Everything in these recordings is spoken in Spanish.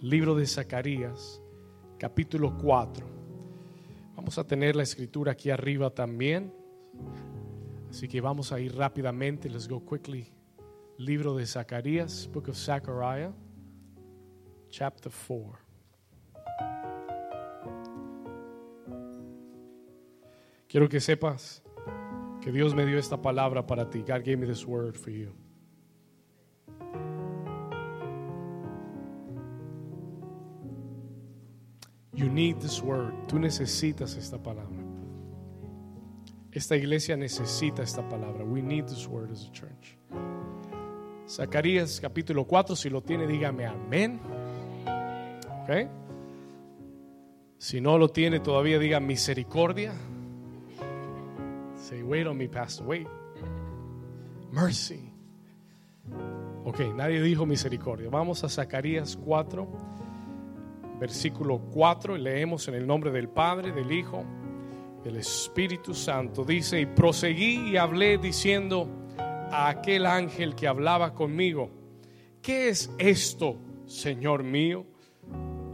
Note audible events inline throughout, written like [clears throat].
libro de Zacarías, capítulo 4. Vamos a tener la escritura aquí arriba también. Así que vamos a ir rápidamente. Let's go quickly. Libro de Zacarías, Book of Zechariah, chapter 4. Quiero que sepas que Dios me dio esta palabra para ti. God gave me this word for you. Need this word. Tú necesitas esta palabra. Esta iglesia necesita esta palabra. We need this word as a church. Zacarías capítulo 4, si lo tiene, dígame amén. ¿Ok? Si no lo tiene todavía, diga misericordia. Say, wait on me, Pastor, wait. Mercy. Ok, nadie dijo misericordia. Vamos a Zacarías 4, versículo 4, y leemos en el nombre del Padre, del Hijo, del Espíritu Santo. Dice, y proseguí y hablé diciendo a aquel ángel que hablaba conmigo, ¿qué es esto, Señor mío?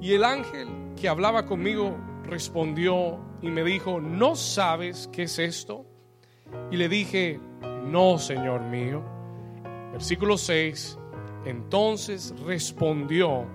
Y el ángel que hablaba conmigo respondió y me dijo, ¿no sabes qué es esto? Y le dije, no, Señor mío. Versículo 6, entonces respondió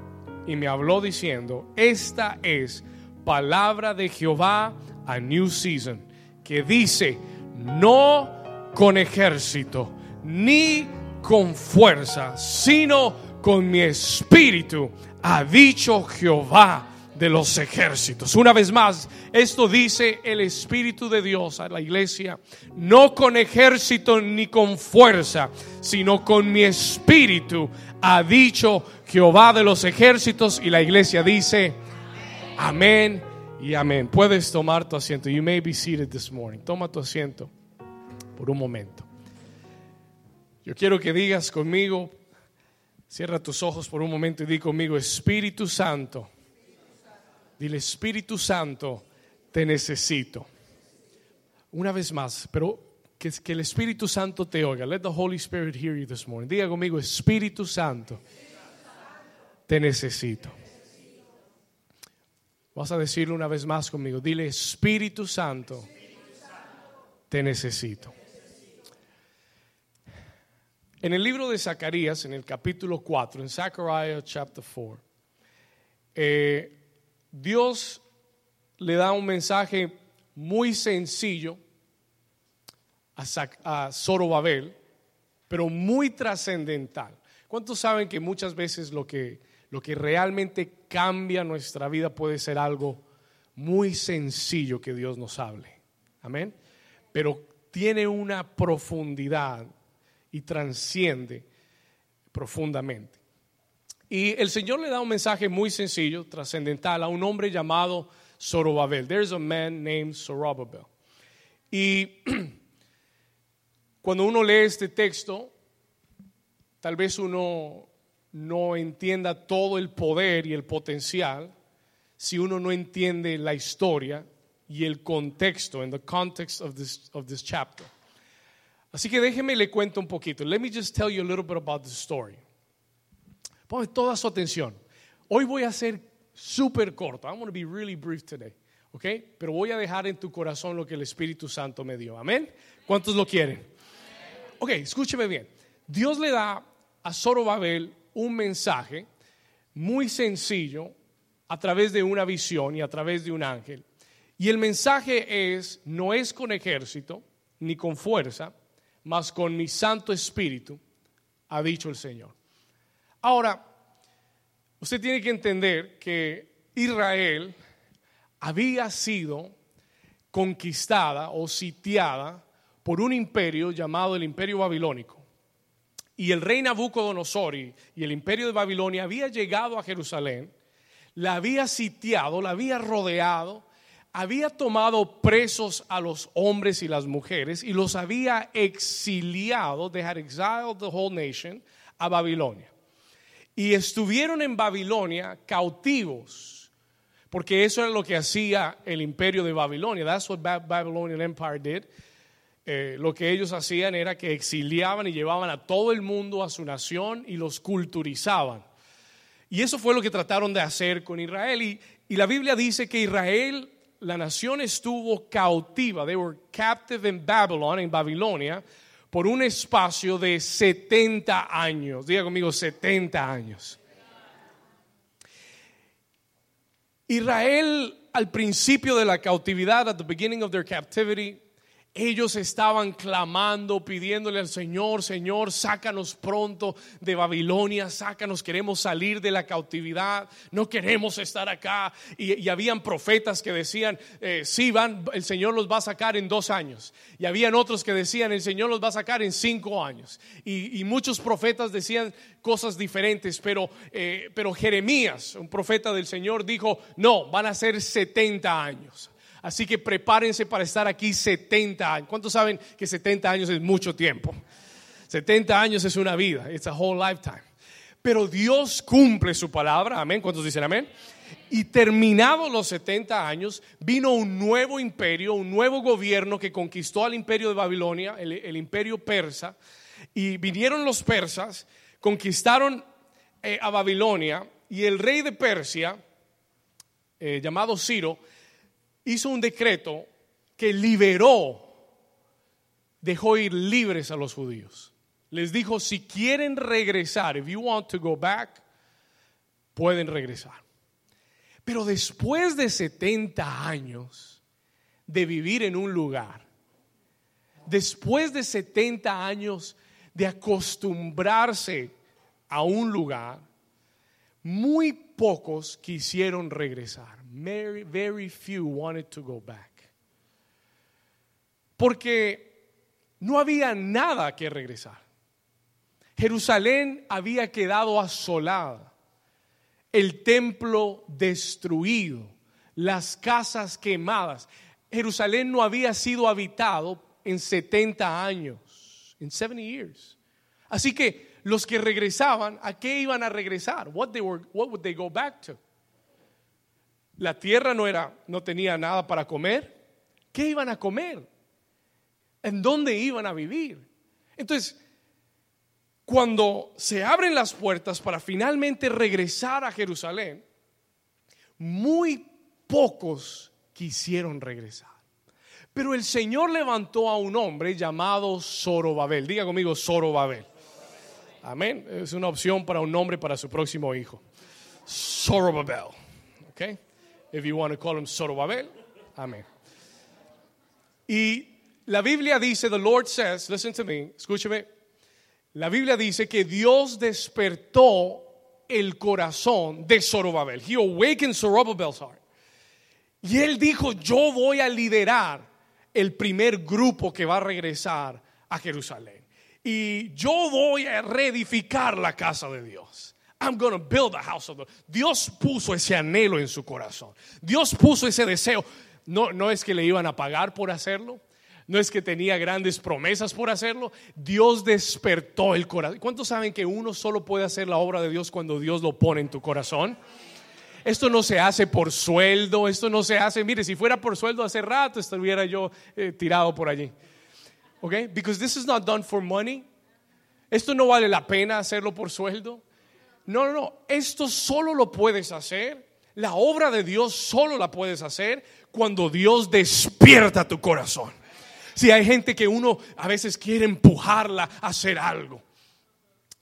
y me habló diciendo, esta es palabra de Jehová a New Season, que dice, no con ejército, ni con fuerza, sino con mi espíritu, ha dicho Jehová de los ejércitos. Una vez más, esto dice el Espíritu de Dios a la iglesia, no con ejército ni con fuerza, sino con mi espíritu, ha dicho Jehová de los ejércitos. Y la iglesia dice, amén y amén. Puedes tomar tu asiento. You may be seated this morning. Toma tu asiento por un momento. Yo quiero que digas conmigo, cierra tus ojos por un momento y di conmigo, Espíritu Santo Dile, Espíritu Santo, te necesito. Una vez más, pero que, el Espíritu Santo te oiga. Let the Holy Spirit hear you this morning. Diga conmigo, Espíritu Santo, te necesito. Vas a decirlo una vez más conmigo. Dile, Espíritu Santo, te necesito. En el libro de Zacarías, en el capítulo 4, en Zechariah chapter 4, eh, Dios le da un mensaje muy sencillo a, Zorobabel, pero muy trascendental. ¿Cuántos saben que muchas veces lo que, lo que realmente cambia nuestra vida puede ser algo muy sencillo que Dios nos hable? Amén. Pero tiene una profundidad y transciende profundamente. Y el Señor le da un mensaje muy sencillo, trascendental, a un hombre llamado Zorobabel. There's a man named Zorobabel. Y [clears throat] cuando uno lee este texto, tal vez uno no entienda todo el poder y el potencial si uno no entiende la historia y el contexto, en the context of this, of this chapter. Así que déjeme le cuento un poquito. Let me just tell you a little bit about the story. Ponme toda su atención. Hoy voy a ser súper corto. I'm going to be really brief today. ¿Ok? Pero voy a dejar en tu corazón lo que el Espíritu Santo me dio. Amén. ¿Cuántos lo quieren? Ok, escúcheme bien. Dios le da a Zorobabel un mensaje muy sencillo a través de una visión y a través de un ángel. Y el mensaje es, no es con ejército ni con fuerza, mas con mi Santo Espíritu, ha dicho el Señor. Ahora, usted tiene que entender que Israel había sido conquistada o sitiada por un imperio llamado el Imperio Babilónico. Y el rey Nabucodonosor y, el imperio de Babilonia había llegado a Jerusalén, la había sitiado, la había rodeado, había tomado presos a los hombres y las mujeres y los había exiliado, they had exiled the whole nation, a Babilonia y estuvieron en Babilonia cautivos, porque eso era lo que hacía el imperio de Babilonia. That's what Babylonian Empire did. Eh, lo que ellos hacían era que exiliaban y llevaban a todo el mundo a su nación y los culturizaban. Y eso fue lo que trataron de hacer con Israel. Y, la Biblia dice que Israel, la nación estuvo cautiva. They were captive in Babylon, en Babilonia, por un espacio de 70 años. Diga conmigo, 70 años. Israel al principio de la cautividad, at the beginning of their captivity, ellos estaban clamando, pidiéndole al Señor, Señor, sácanos pronto de Babilonia, sácanos, queremos salir de la cautividad, no queremos estar acá. Y, habían profetas que decían, eh, sí, van, el Señor los va a sacar en dos años. Y habían otros que decían, el Señor los va a sacar en cinco años. Y, muchos profetas decían cosas diferentes, pero, eh, pero Jeremías, un profeta del Señor, dijo, no, van a ser 70 años. Así que prepárense para estar aquí 70 años. ¿Cuántos saben que 70 años es mucho tiempo? 70 años es una vida, it's a whole lifetime. Pero Dios cumple su palabra, amén. ¿Cuántos dicen amén? Y terminados los 70 años, vino un nuevo imperio, un nuevo gobierno que conquistó al imperio de Babilonia, el, imperio persa. Y vinieron los persas, conquistaron eh, a Babilonia y el rey de Persia, eh, llamado Ciro, hizo un decreto que liberó, dejó ir libres a los judíos. Les dijo, si quieren regresar, if you want to go back, pueden regresar. Pero después de 70 años de vivir en un lugar, después de 70 años de acostumbrarse a un lugar, muy pocos quisieron regresar. Very, very few wanted to go back. Porque no había nada que regresar. Jerusalén había quedado asolada, el templo destruido, las casas quemadas. Jerusalén no había sido habitado en 70 años, en 70 years. Así que los que regresaban, ¿a qué iban a regresar? What, they were, what would they go back to? La tierra no era, no tenía nada para comer. ¿Qué iban a comer? ¿En dónde iban a vivir? Entonces, cuando se abren las puertas para finalmente regresar a Jerusalén, muy pocos quisieron regresar. Pero el Señor levantó a un hombre llamado Zorobabel. Diga conmigo Zorobabel. Amén. Es una opción para un nombre para su próximo hijo. Zorobabel. ¿Ok? If you want to call him Zorobabel. Amén. Y la Biblia dice, the Lord says, listen to me, escúcheme. La Biblia dice que Dios despertó el corazón de Zorobabel. He awakened Zorobabel's heart. Y él dijo, yo voy a liderar el primer grupo que va a regresar a Jerusalén. Y yo voy a reedificar la casa de Dios. I'm going to build a house of the Dios puso ese anhelo en su corazón. Dios puso ese deseo. No, no es que le iban a pagar por hacerlo. No es que tenía grandes promesas por hacerlo. Dios despertó el corazón. ¿Cuántos saben que uno solo puede hacer la obra de Dios cuando Dios lo pone en tu corazón? Esto no se hace por sueldo, esto no se hace, mire, si fuera por sueldo hace rato estuviera yo eh, tirado por allí. ¿Ok? Because this is not done for money. Esto no vale la pena hacerlo por sueldo. No, no, no. Esto solo lo puedes hacer. La obra de Dios solo la puedes hacer cuando Dios despierta tu corazón. Si hay gente que uno a veces quiere empujarla a hacer algo.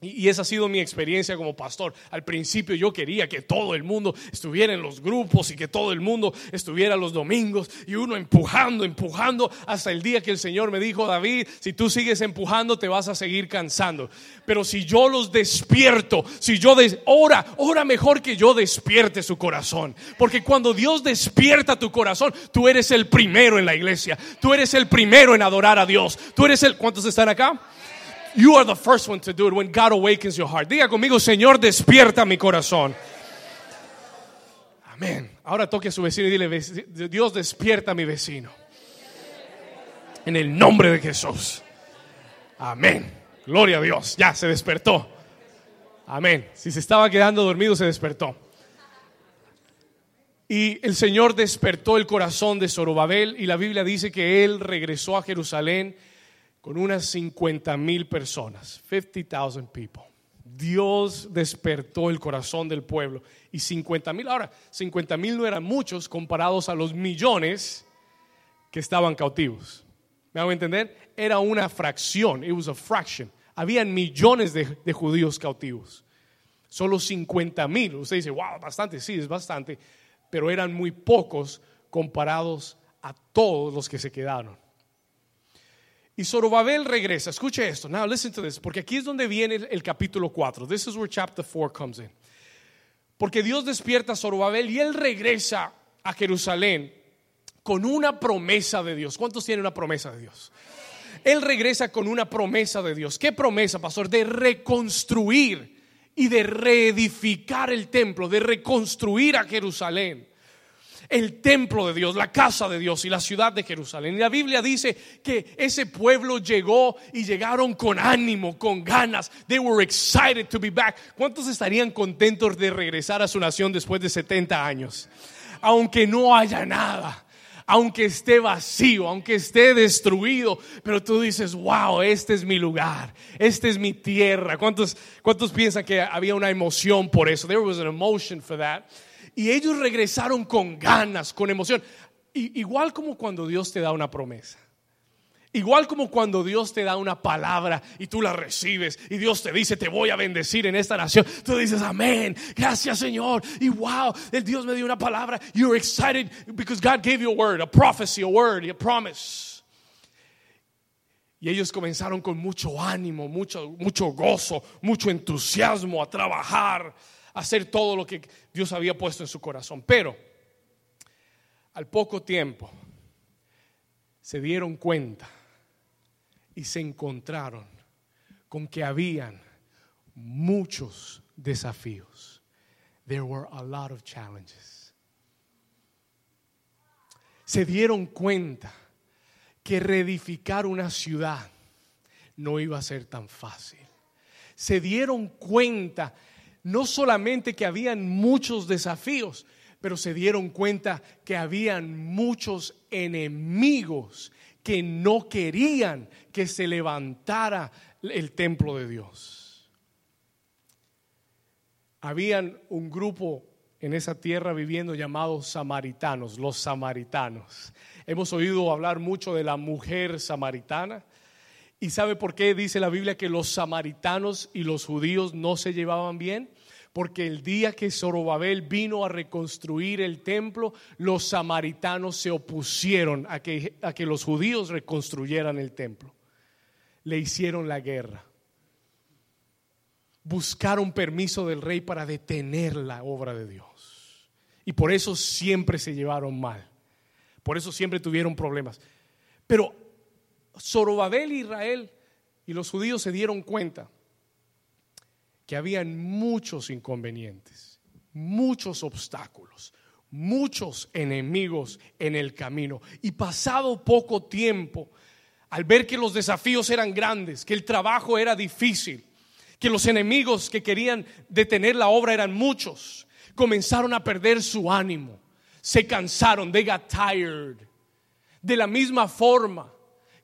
Y esa ha sido mi experiencia como pastor. Al principio yo quería que todo el mundo estuviera en los grupos y que todo el mundo estuviera los domingos y uno empujando, empujando hasta el día que el Señor me dijo, David, si tú sigues empujando te vas a seguir cansando. Pero si yo los despierto, si yo des ora, ora mejor que yo despierte su corazón. Porque cuando Dios despierta tu corazón, tú eres el primero en la iglesia. Tú eres el primero en adorar a Dios. Tú eres el ¿Cuántos están acá? You are the first one to do it when God awakens your heart. Diga conmigo, Señor, despierta mi corazón. Amén. Ahora toque a su vecino y dile, Dios despierta a mi vecino. En el nombre de Jesús. Amén. Gloria a Dios. Ya se despertó. Amén. Si se estaba quedando dormido, se despertó. Y el Señor despertó el corazón de Zorobabel y la Biblia dice que él regresó a Jerusalén con unas 50 mil personas, 50,000 people. Dios despertó el corazón del pueblo. Y 50 mil, ahora, 50 mil no eran muchos comparados a los millones que estaban cautivos. ¿Me hago entender? Era una fracción, it was a fraction. Habían millones de, de judíos cautivos. Solo 50 mil. Usted dice, wow, bastante, sí, es bastante. Pero eran muy pocos comparados a todos los que se quedaron. Y Zorobabel regresa. Escuche esto. Now listen to this. Porque aquí es donde viene el, el capítulo 4. This is where chapter 4 comes in. Porque Dios despierta a Zorobabel y él regresa a Jerusalén con una promesa de Dios. ¿Cuántos tienen una promesa de Dios? Él regresa con una promesa de Dios. ¿Qué promesa, pastor? De reconstruir y de reedificar el templo, de reconstruir a Jerusalén el templo de Dios, la casa de Dios y la ciudad de Jerusalén. Y la Biblia dice que ese pueblo llegó y llegaron con ánimo, con ganas. They were excited to be back. ¿Cuántos estarían contentos de regresar a su nación después de 70 años? Aunque no haya nada aunque esté vacío, aunque esté destruido, pero tú dices, wow, este es mi lugar, esta es mi tierra. ¿Cuántos, cuántos piensan que había una emoción por eso? There was an emotion for that. Y ellos regresaron con ganas, con emoción. igual como cuando Dios te da una promesa. Igual como cuando Dios te da una palabra y tú la recibes y Dios te dice, te voy a bendecir en esta nación. Tú dices, amén, gracias Señor. Y wow, el Dios me dio una palabra. You're excited because God gave you a word, a prophecy, a word, a promise. Y ellos comenzaron con mucho ánimo, mucho, mucho gozo, mucho entusiasmo a trabajar hacer todo lo que Dios había puesto en su corazón. Pero al poco tiempo se dieron cuenta y se encontraron con que habían muchos desafíos. There were a lot of challenges. Se dieron cuenta que reedificar una ciudad no iba a ser tan fácil. Se dieron cuenta no solamente que habían muchos desafíos, pero se dieron cuenta que habían muchos enemigos que no querían que se levantara el templo de Dios. Habían un grupo en esa tierra viviendo llamados samaritanos, los samaritanos. Hemos oído hablar mucho de la mujer samaritana. ¿Y sabe por qué dice la Biblia que los samaritanos y los judíos no se llevaban bien? Porque el día que Zorobabel vino a reconstruir el templo, los samaritanos se opusieron a que, a que los judíos reconstruyeran el templo. Le hicieron la guerra. Buscaron permiso del rey para detener la obra de Dios. Y por eso siempre se llevaron mal. Por eso siempre tuvieron problemas. Pero Zorobabel Israel y los judíos se dieron cuenta que habían muchos inconvenientes, muchos obstáculos, muchos enemigos en el camino. Y pasado poco tiempo, al ver que los desafíos eran grandes, que el trabajo era difícil, que los enemigos que querían detener la obra eran muchos, comenzaron a perder su ánimo, se cansaron, they got tired. De la misma forma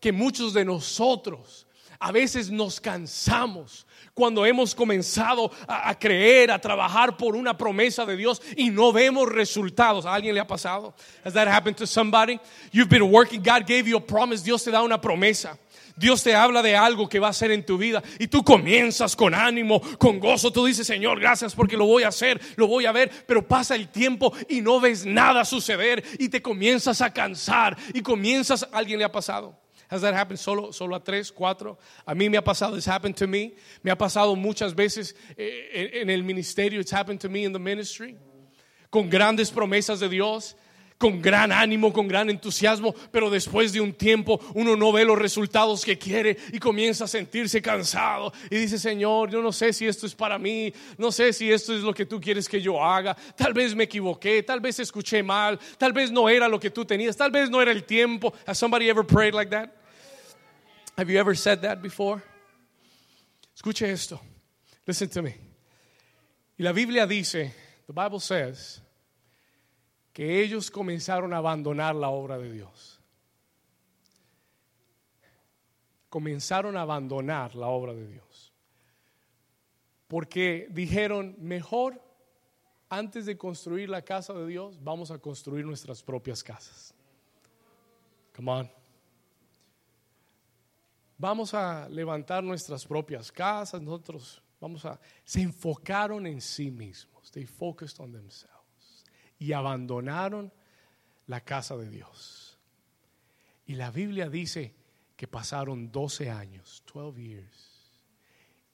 que muchos de nosotros a veces nos cansamos cuando hemos comenzado a, creer, a trabajar por una promesa de Dios y no vemos resultados. ¿A alguien le ha pasado? Has that happened to somebody? You've been working, God gave you a promise, Dios te da una promesa. Dios te habla de algo que va a hacer en tu vida y tú comienzas con ánimo, con gozo. Tú dices, Señor, gracias porque lo voy a hacer, lo voy a ver, pero pasa el tiempo y no ves nada suceder y te comienzas a cansar y comienzas, ¿alguien le ha pasado? Has that happened solo, solo a tres, cuatro? A mí me ha pasado, it's happened to me. Me ha pasado muchas veces eh, en el ministerio, it's happened to me in the ministry. Con grandes promesas de Dios, con gran ánimo, con gran entusiasmo, pero después de un tiempo uno no ve los resultados que quiere y comienza a sentirse cansado y dice, Señor, yo no sé si esto es para mí, no sé si esto es lo que tú quieres que yo haga, tal vez me equivoqué, tal vez escuché mal, tal vez no era lo que tú tenías, tal vez no era el tiempo. Has somebody ever prayed like that? Have you ever said that before? Escuche esto. Listen to me. Y la Biblia dice, the Bible says, que ellos comenzaron a abandonar la obra de Dios. Comenzaron a abandonar la obra de Dios. porque dijeron, mejor antes de construir la casa de Dios, vamos a construir nuestras propias casas. Come on. Vamos a levantar nuestras propias casas, nosotros vamos a se enfocaron en sí mismos. They focused on themselves y abandonaron la casa de Dios. Y la Biblia dice que pasaron 12 años, 12 years,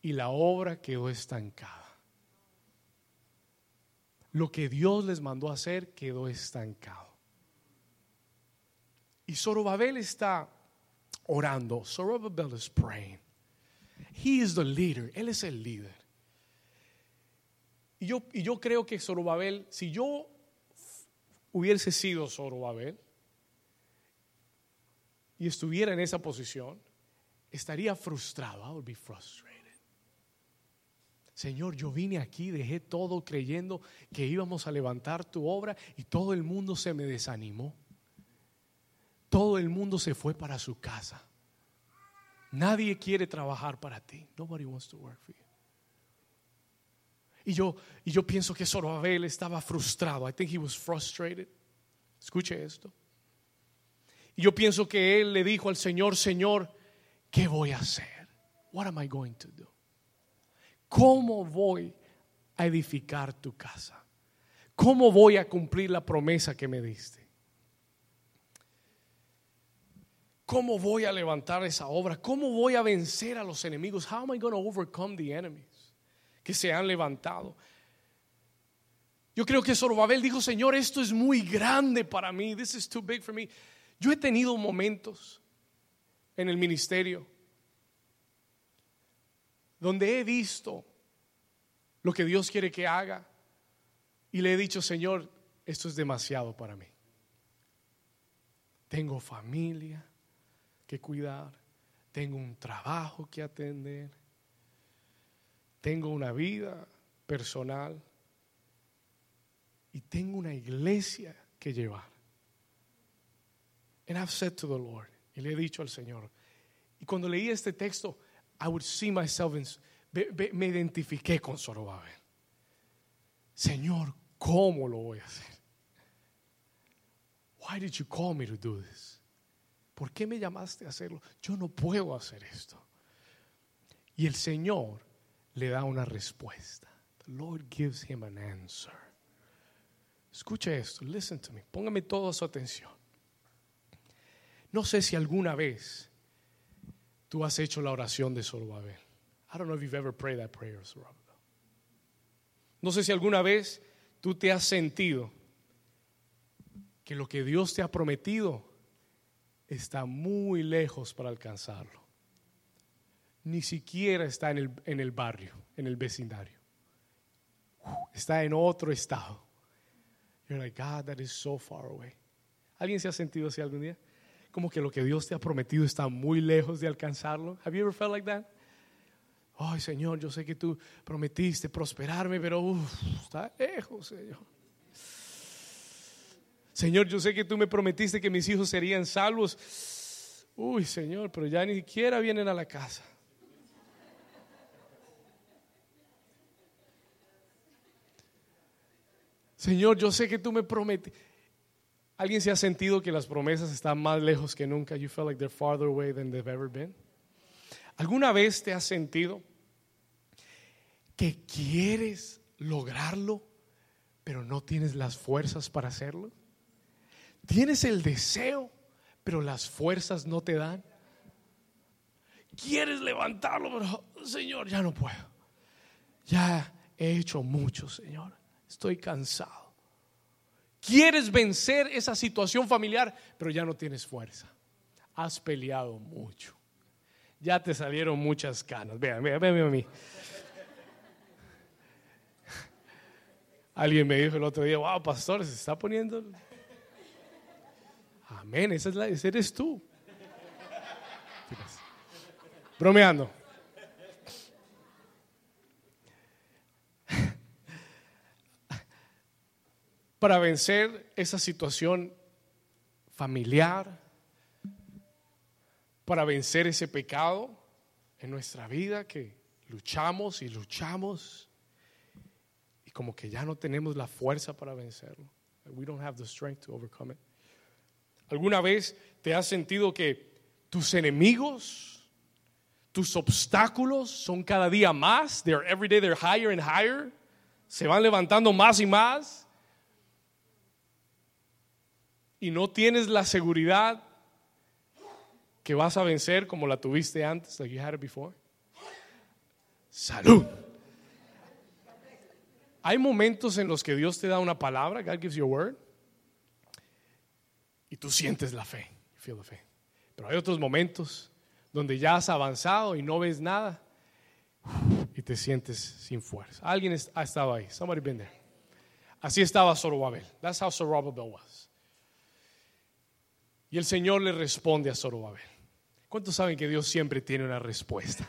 y la obra quedó estancada. Lo que Dios les mandó hacer quedó estancado. Y Zorobabel está orando. Zorobabel is praying. He is the leader. Él es el líder. Y yo, y yo creo que Zorobabel, si yo hubiese sido Zorobabel y estuviera en esa posición, estaría frustrado. I would be frustrated. Señor, yo vine aquí, dejé todo creyendo que íbamos a levantar tu obra y todo el mundo se me desanimó. Todo el mundo se fue para su casa. Nadie quiere trabajar para ti. Nobody wants to work for you. Y yo, y yo pienso que Zorobabel estaba frustrado. I think he was frustrated. Escuche esto. Y yo pienso que él le dijo al Señor, Señor, ¿qué voy a hacer? What am I going to do? ¿Cómo voy a edificar tu casa? ¿Cómo voy a cumplir la promesa que me diste? ¿Cómo voy a levantar esa obra? ¿Cómo voy a vencer a los enemigos? How am I going to overcome the enemies que se han levantado? Yo creo que Zorobabel dijo, Señor, esto es muy grande para mí. This is too big for me. Yo he tenido momentos en el ministerio donde he visto lo que Dios quiere que haga y le he dicho, Señor, esto es demasiado para mí. Tengo familia que cuidar, tengo un trabajo que atender, tengo una vida personal y tengo una iglesia que llevar. And I've said to the Lord, y le he dicho al Señor, y cuando leí este texto, I would see myself in, me identifiqué con Zorobabel. Señor, ¿cómo lo voy a hacer? Why did you call me to do this? ¿Por qué me llamaste a hacerlo? Yo no puedo hacer esto. Y el Señor le da una respuesta. The Lord gives him an answer. Escuche esto, listen to me, póngame toda su atención. No sé si alguna vez tú has hecho la oración de Zorobabel. I don't know if you've ever prayed that prayer, Zorobabel. No sé si alguna vez tú te has sentido que lo que Dios te ha prometido está muy lejos para alcanzarlo. Ni siquiera está en el, en el barrio, en el vecindario. Está en otro estado. You're like, God, that is so far away. ¿Alguien se ha sentido así algún día? como que lo que Dios te ha prometido está muy lejos de alcanzarlo. Have you ever felt like that? Ay, Señor, yo sé que tú prometiste prosperarme, pero está lejos, Señor. Señor, yo sé que tú me prometiste que mis hijos serían salvos. Uy, Señor, pero ya ni siquiera vienen a la casa. Señor, yo sé que tú me prometiste. ¿Alguien se ha sentido que las promesas están más lejos que nunca? You feel like they're farther away than they've ever been. ¿Alguna vez te has sentido que quieres lograrlo, pero no tienes las fuerzas para hacerlo? Tienes el deseo, pero las fuerzas no te dan. Quieres levantarlo, pero Señor, ya no puedo. Ya he hecho mucho, Señor. Estoy cansado. Quieres vencer esa situación familiar, pero ya no tienes fuerza. Has peleado mucho. Ya te salieron muchas canas. Vean, vean, vean a mí. Alguien me dijo el otro día, wow, pastor, se está poniendo. Amén, esa es la, ese eres tú. Bromeando. para vencer esa situación familiar, para vencer ese pecado en nuestra vida que luchamos y luchamos y como que ya no tenemos la fuerza para vencerlo. We don't have the strength to overcome it. ¿Alguna vez te has sentido que tus enemigos, tus obstáculos son cada día más? They're every day they're higher and higher. Se van levantando más y más. Y no tienes la seguridad que vas a vencer como la tuviste antes, like you had it before. Salud. Hay momentos en los que Dios te da una palabra, God gives you a word, y tú sientes la fe, feel the faith. Pero hay otros momentos donde ya has avanzado y no ves nada y te sientes sin fuerza. Alguien ha estado ahí. Somebody been there. Así estaba Zorobabel. That's how Zorobabel was. Y el Señor le responde a Zorobabel. ¿Cuántos saben que Dios siempre tiene una respuesta?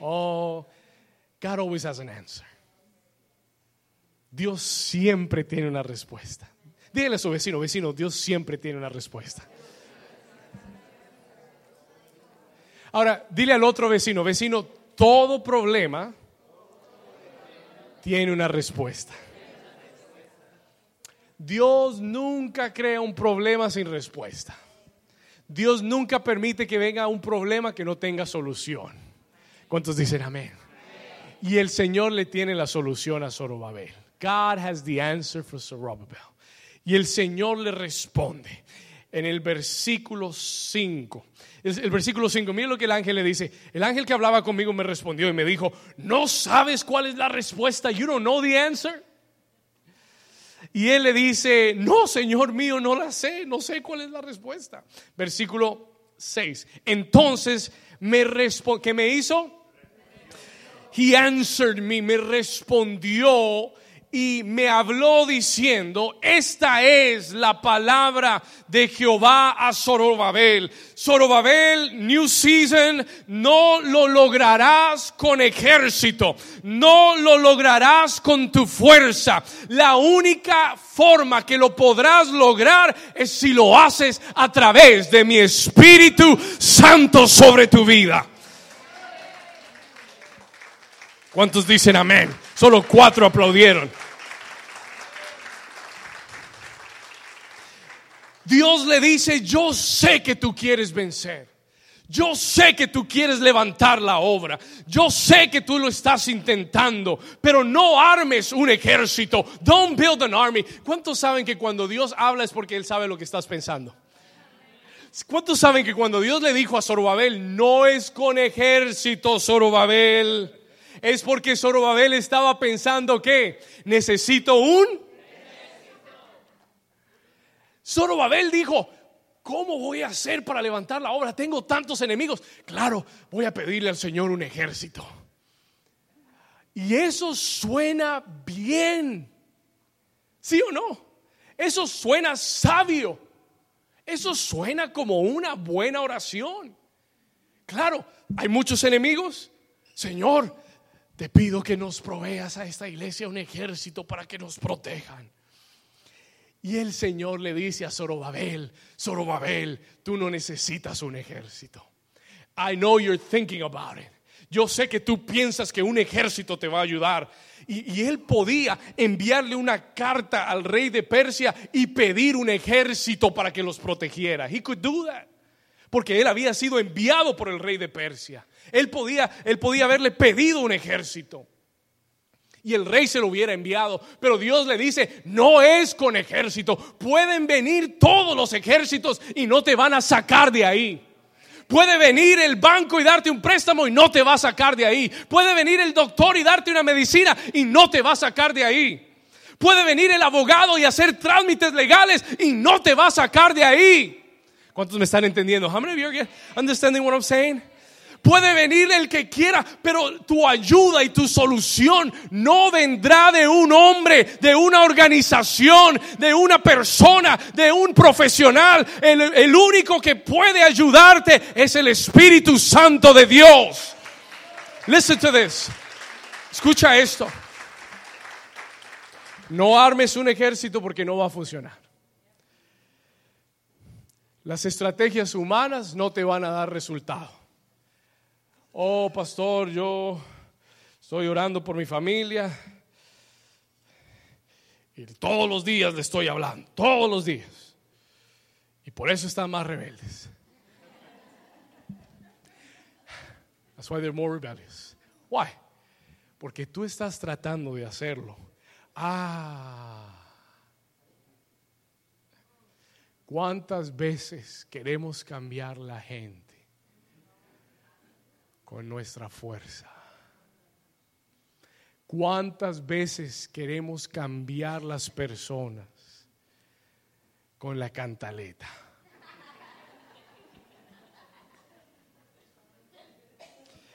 Oh, God always has an answer. Dios siempre tiene una respuesta. Dígale a su vecino, vecino, Dios siempre tiene una respuesta. Ahora, dile al otro vecino, vecino, todo problema tiene una respuesta. Dios nunca crea un problema sin respuesta. Dios nunca permite que venga un problema que no tenga solución. ¿Cuántos dicen amén? Y el Señor le tiene la solución a Zorobabel. God has the answer for Zorobabel. Y el Señor le responde en el versículo 5. El, versículo 5, miren lo que el ángel le dice. El ángel que hablaba conmigo me respondió y me dijo, ¿no sabes cuál es la respuesta? You don't know the answer. Y él le dice, no, Señor mío, no la sé, no sé cuál es la respuesta. Versículo 6. Entonces me respondió, ¿qué me hizo? He answered me, me respondió y me habló diciendo, esta es la palabra de Jehová a Zorobabel. Zorobabel, New Season, no lo lograrás con ejército, no lo lograrás con tu fuerza. La única forma que lo podrás lograr es si lo haces a través de mi Espíritu Santo sobre tu vida. ¿Cuántos dicen amén? Solo cuatro aplaudieron. Dios le dice, yo sé que tú quieres vencer. Yo sé que tú quieres levantar la obra. Yo sé que tú lo estás intentando, pero no armes un ejército. Don't build an army. ¿Cuántos saben que cuando Dios habla es porque Él sabe lo que estás pensando? ¿Cuántos saben que cuando Dios le dijo a Zorobabel, no es con ejército, Zorobabel? Es porque Zorobabel estaba pensando que necesito un Zorobabel dijo, ¿cómo voy a hacer para levantar la obra? Tengo tantos enemigos. Claro, voy a pedirle al Señor un ejército. Y eso suena bien. ¿Sí o no? Eso suena sabio. Eso suena como una buena oración. Claro, hay muchos enemigos. Señor, te pido que nos proveas a esta iglesia un ejército para que nos protejan. Y el Señor le dice a Zorobabel, Zorobabel, tú no necesitas un ejército. I know you're thinking about it. Yo sé que tú piensas que un ejército te va a ayudar. Y, y, él podía enviarle una carta al rey de Persia y pedir un ejército para que los protegiera. He could do that. Porque él había sido enviado por el rey de Persia. Él podía, él podía haberle pedido un ejército y el rey se lo hubiera enviado. Pero Dios le dice, no es con ejército. Pueden venir todos los ejércitos y no te van a sacar de ahí. Puede venir el banco y darte un préstamo y no te va a sacar de ahí. Puede venir el doctor y darte una medicina y no te va a sacar de ahí. Puede venir el abogado y hacer trámites legales y no te va a sacar de ahí. ¿Cuántos me están entendiendo? How many of you are understanding what I'm saying? Puede venir el que quiera, pero tu ayuda y tu solución no vendrá de un hombre, de una organización, de una persona, de un profesional. El, único que puede ayudarte es el Espíritu Santo de Dios. Listen to this. Escucha esto. No armes un ejército porque no va a funcionar. Las estrategias humanas no te van a dar resultado oh pastor, yo Estoy orando por mi familia. Y todos los días le estoy hablando, todos los días. Y por eso están más rebeldes. That's why they're more rebellious. Why? Porque tú estás tratando de hacerlo. Ah. ¿Cuántas veces queremos cambiar la gente con nuestra fuerza? ¿Cuántas veces queremos cambiar las personas con la cantaleta?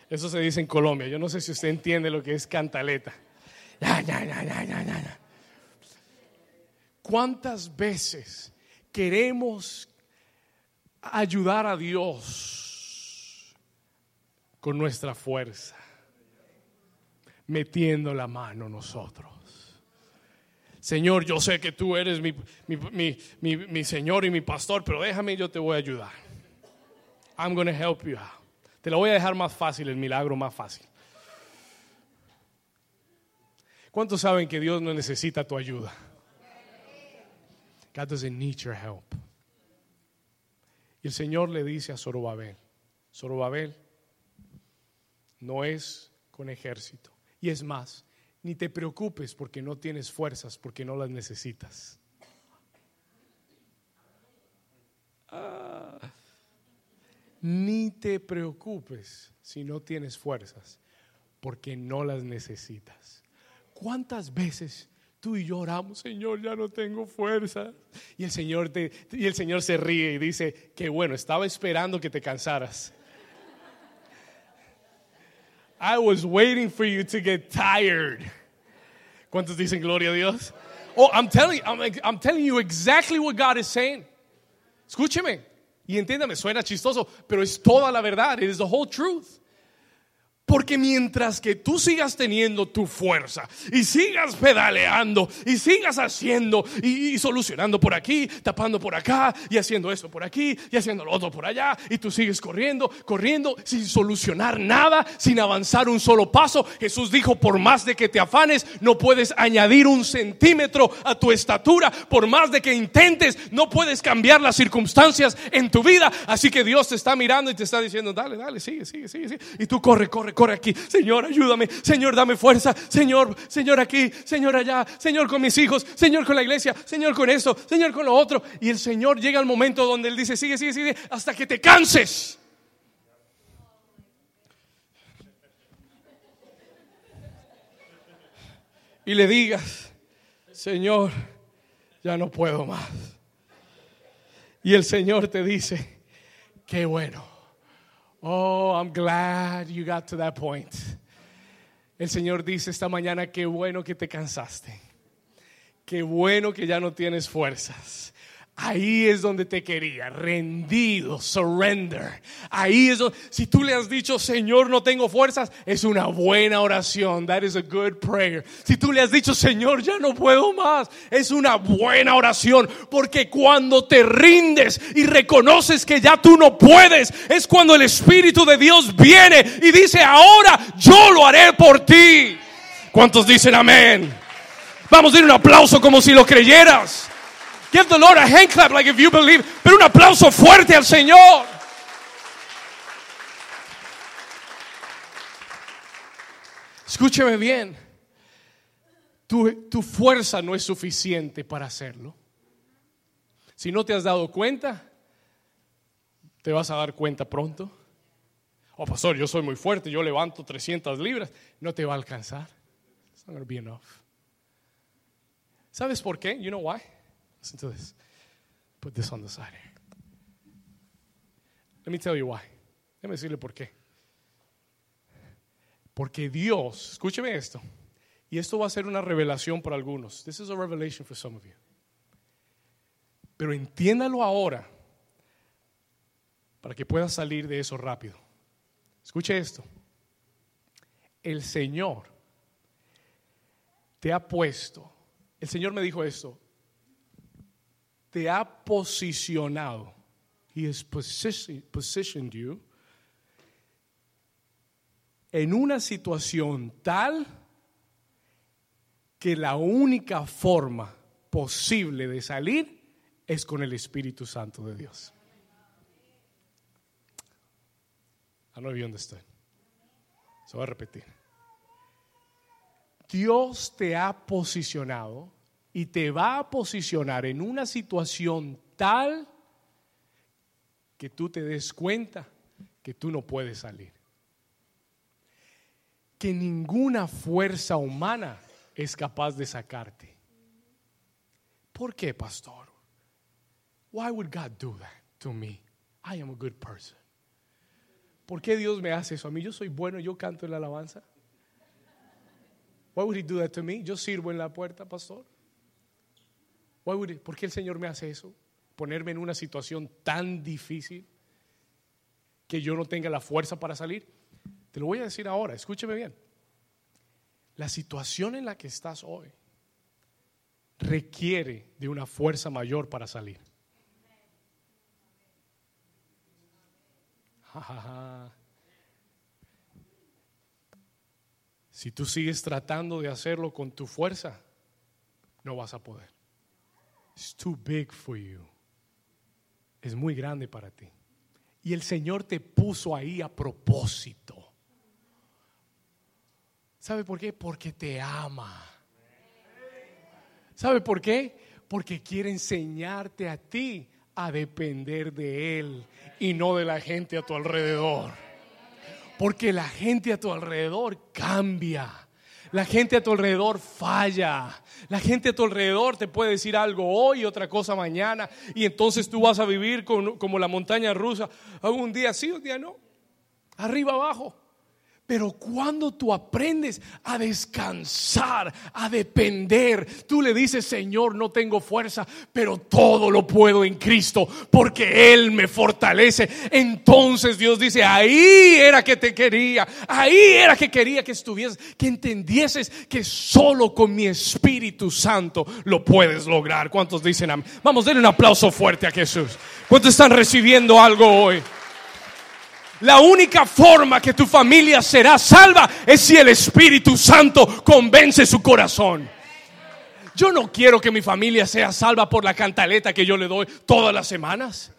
Eso se dice en Colombia. Yo no sé si usted entiende lo que es cantaleta. ¿Cuántas veces queremos ayudar a Dios nuestra fuerza? Metiendo la mano nosotros. Señor, yo sé que tú eres mi, mi, Señor y mi pastor, pero déjame, yo te voy a ayudar. I'm going to help you out. Te lo voy a dejar más fácil, el milagro más fácil. ¿Cuántos saben que Dios no necesita tu ayuda? God doesn't need your help. Y el Señor le dice a Zorobabel, Zorobabel no es con ejército. Y es más, ni te preocupes porque no tienes fuerzas, porque no las necesitas. Ah. Ni te preocupes si no tienes fuerzas, porque no las necesitas. ¿Cuántas veces tú y yo oramos, Señor, ya no tengo fuerza? Y el Señor, te, y el Señor se ríe y dice, qué bueno, estaba esperando que te cansaras. I was waiting for you to get tired. ¿Cuántos dicen gloria a Dios? Oh, I'm telling, I'm, I'm telling you exactly what God is saying. Escúcheme. Y entiéndame, suena chistoso, pero es toda la verdad. It is the whole truth. Porque mientras que tú sigas teniendo tu fuerza y sigas pedaleando y sigas haciendo y, solucionando por aquí, tapando por acá y haciendo eso por aquí y haciendo lo otro por allá y tú sigues corriendo, corriendo sin solucionar nada, sin avanzar un solo paso, Jesús dijo, por más de que te afanes, no puedes añadir un centímetro a tu estatura, por más de que intentes, no puedes cambiar las circunstancias en tu vida. Así que Dios te está mirando y te está diciendo, dale, dale, sigue, sigue, sigue, sigue. Y tú corre, corre, corre aquí. Señor, ayúdame. Señor, dame fuerza. Señor, Señor aquí. Señor allá. Señor con mis hijos. Señor con la iglesia. Señor con esto. Señor con lo otro. Y el Señor llega al momento donde Él dice, sigue, sigue, sigue, hasta que te canses. Y le digas, Señor, ya no puedo más. Y el Señor te dice, qué bueno Oh, I'm glad you got to that point. El Señor dice esta mañana, qué bueno que te cansaste. Qué bueno que ya no tienes fuerzas. Ahí es donde te quería, rendido, surrender. Ahí es donde, si tú le has dicho, Señor, no tengo fuerzas, es una buena oración. That is a good prayer. Si tú le has dicho, Señor, ya no puedo más, es una buena oración. Porque cuando te rindes y reconoces que ya tú no puedes, es cuando el Espíritu de Dios viene y dice, ahora yo lo haré por ti. ¿Cuántos dicen amén? Vamos a dar un aplauso como si lo creyeras. Give the Lord a hand clap like if you believe. Pero un aplauso fuerte al Señor. Escúcheme bien. Tu, tu, fuerza no es suficiente para hacerlo. Si no te has dado cuenta, te vas a dar cuenta pronto. Oh, pastor, yo soy muy fuerte, yo levanto 300 libras. No te va a alcanzar. It's not going to be enough. ¿Sabes por qué? You know why? Listen to this. Put this on the side. Let me tell you why. Déjame decirle por qué. Porque Dios, escúcheme esto, y esto va a ser una revelación para algunos. This is a revelation for some of you. Pero entiéndalo ahora para que puedas salir de eso rápido. Escuche esto. El Señor te ha puesto. El Señor me dijo esto te ha posicionado. He has positioned you en una situación tal que la única forma posible de salir es con el Espíritu Santo de Dios. I know dónde estoy. Se va a repetir. Dios te ha posicionado y te va a posicionar en una situación tal que tú te des cuenta que tú no puedes salir. Que ninguna fuerza humana es capaz de sacarte. ¿Por qué, pastor? Why would God do that to me? I am a good person. ¿Por qué Dios me hace eso? A mí yo soy bueno, yo canto en la alabanza. Why would he do that to me? Yo sirvo en la puerta, pastor. ¿Por qué el Señor me hace eso? Ponerme en una situación tan difícil que yo no tenga la fuerza para salir. Te lo voy a decir ahora, escúcheme bien. La situación en la que estás hoy requiere de una fuerza mayor para salir. Si tú sigues tratando de hacerlo con tu fuerza, no vas a poder. Too big for you. Es muy grande para ti. Y el Señor te puso ahí a propósito. ¿Sabe por qué? Porque te ama. ¿Sabe por qué? Porque quiere enseñarte a ti a depender de Él y no de la gente a tu alrededor. Porque la gente a tu alrededor cambia. La gente a tu alrededor falla. La gente a tu alrededor te puede decir algo hoy otra cosa mañana. Y entonces tú vas a vivir como la montaña rusa. Un día sí, un día no. Arriba, abajo. Pero cuando tú aprendes a descansar, a depender, tú le dices, Señor, no tengo fuerza, pero todo lo puedo en Cristo, porque Él me fortalece. Entonces Dios dice, ahí era que te quería, ahí era que quería que estuvieses, que entendieses que solo con mi Espíritu Santo lo puedes lograr. ¿Cuántos dicen amén? Vamos, denle un aplauso fuerte a Jesús. ¿Cuántos están recibiendo algo hoy? La única forma que tu familia será salva es si el Espíritu Santo convence su corazón. Yo no quiero que mi familia sea salva por la cantaleta que yo le doy todas las semanas.